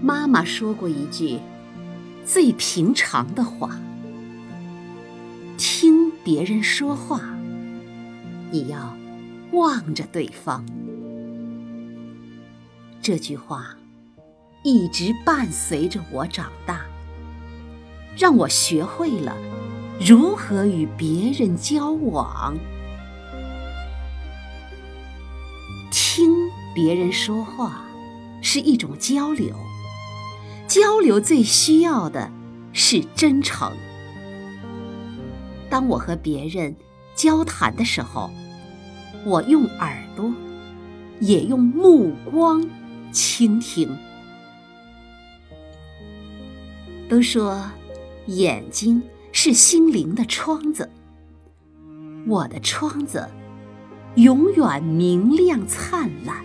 妈妈说过一句最平常的话：听别人说话，你要望着对方。这句话一直伴随着我长大，让我学会了如何与别人交往。听别人说话是一种交流，交流最需要的是真诚。当我和别人交谈的时候，我用耳朵，也用目光倾听。都说眼睛是心灵的窗子，我的窗子。永远明亮灿烂，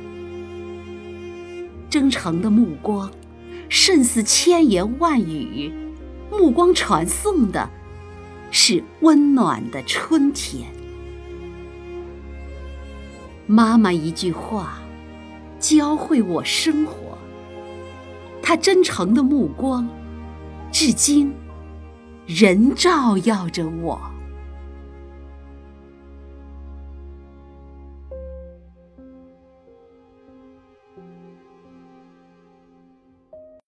真诚的目光胜似千言万语，目光传送的是温暖的春天。妈妈一句话，教会我生活，她真诚的目光，至今仍照耀着我。